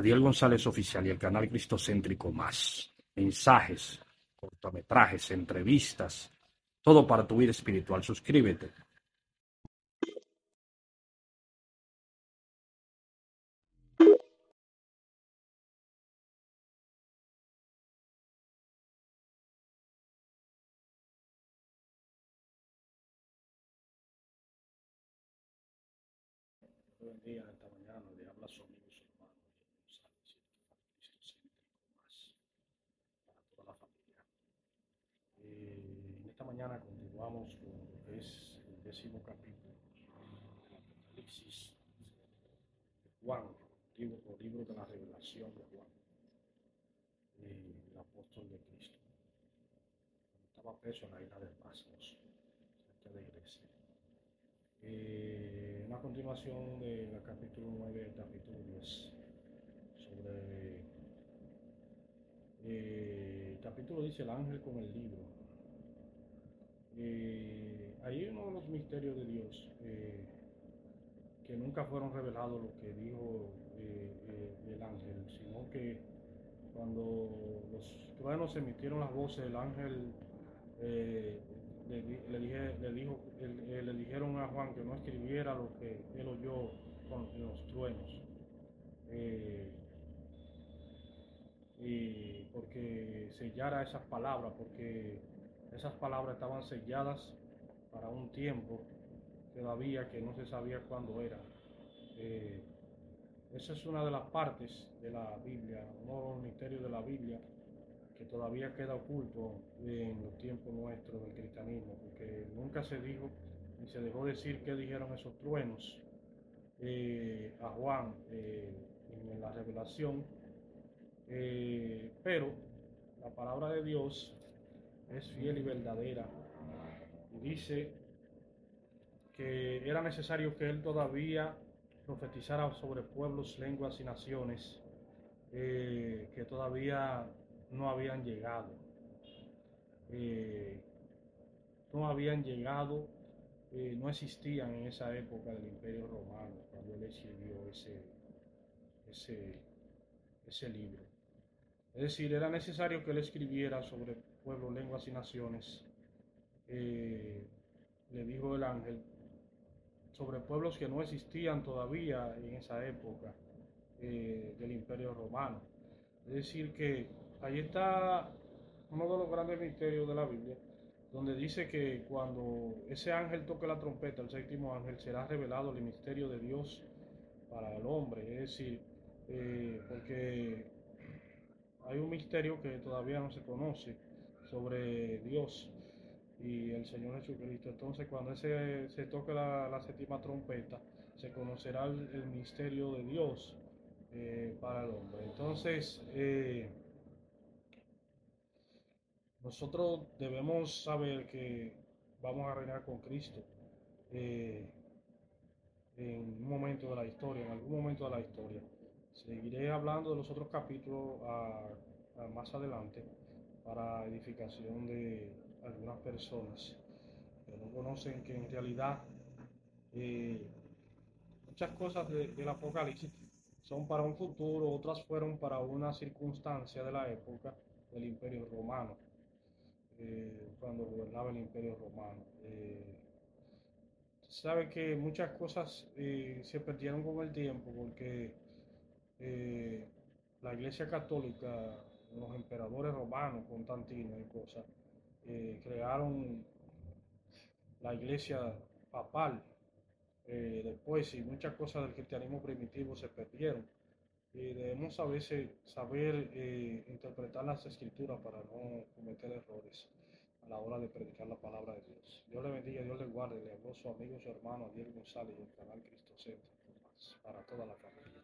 Adiel González Oficial y el canal Cristocéntrico Más. Mensajes, cortometrajes, entrevistas, todo para tu vida espiritual. Suscríbete. Buen día esta mañana, le habla amigo su hermano, González, Cristocéntrico Más, para toda la familia. Eh, en esta mañana continuamos con es el décimo capítulo del Apocalipsis de Juan, libro, o libro de la revelación de Juan, el apóstol de Cristo. Estaba preso en la isla de Pasmos, cerca de Grecia. Eh, una continuación del capítulo 9 del capítulo 10 sobre eh, el capítulo dice el ángel con el libro eh, ahí uno de los misterios de Dios eh, que nunca fueron revelados lo que dijo eh, eh, el ángel sino que cuando los truenos emitieron las voces el ángel le, dije, le, dijo, le, le, dijeron a Juan que no escribiera lo que él oyó con los truenos. Y porque sellara esas palabras, porque esas palabras estaban selladas para un tiempo todavía que no se sabía cuándo era. Eh, esa es una de las partes de la Biblia, uno de los misterios de la Biblia que todavía queda oculto en los tiempos nuestros del cristianismo, porque nunca se dijo ni se dejó decir qué dijeron esos truenos eh, a Juan eh, en la revelación, pero la palabra de Dios es fiel y verdadera y dice que era necesario que él todavía profetizara sobre pueblos, lenguas y naciones que todavía no habían llegado. Eh, no habían llegado, eh, no existían en esa época del Imperio Romano, cuando él escribió ese, ese, ese libro. Es decir, era necesario que él escribiera sobre pueblos, lenguas y naciones. Eh, le dijo el ángel, sobre pueblos que no existían todavía en esa época eh, del Imperio Romano. Es decir, que ahí está uno de los grandes misterios de la Biblia, donde dice que cuando ese ángel toque la trompeta, el séptimo ángel, será revelado el misterio de Dios para el hombre. Es decir, eh, porque hay un misterio que todavía no se conoce sobre Dios y el Señor Jesucristo. Entonces, cuando se toque la, la séptima trompeta, se conocerá el, misterio de Dios eh, para el hombre. Entonces, eh, nosotros debemos saber que vamos a reinar con Cristo eh, en un momento de la historia, en algún momento de la historia. Seguiré hablando de los otros capítulos a, a más adelante para edificación de algunas personas que no conocen que en realidad eh, muchas cosas de, del Apocalipsis son para un futuro, otras fueron para una circunstancia de la época del Imperio Romano eh, cuando gobernaba el Imperio Romano. Eh, sabe que muchas cosas eh, se perdieron con el tiempo porque la Iglesia Católica, los emperadores romanos, Constantino y cosas, eh, crearon la Iglesia papal. después, y muchas cosas del cristianismo primitivo se perdieron. Y debemos a veces saber eh, interpretar las escrituras para no cometer errores a la hora de predicar la palabra de Dios. Dios le bendiga, Dios le guarde. Le habló su amigo, su hermano, Adiel González y el canal Cristo Centro para toda la familia.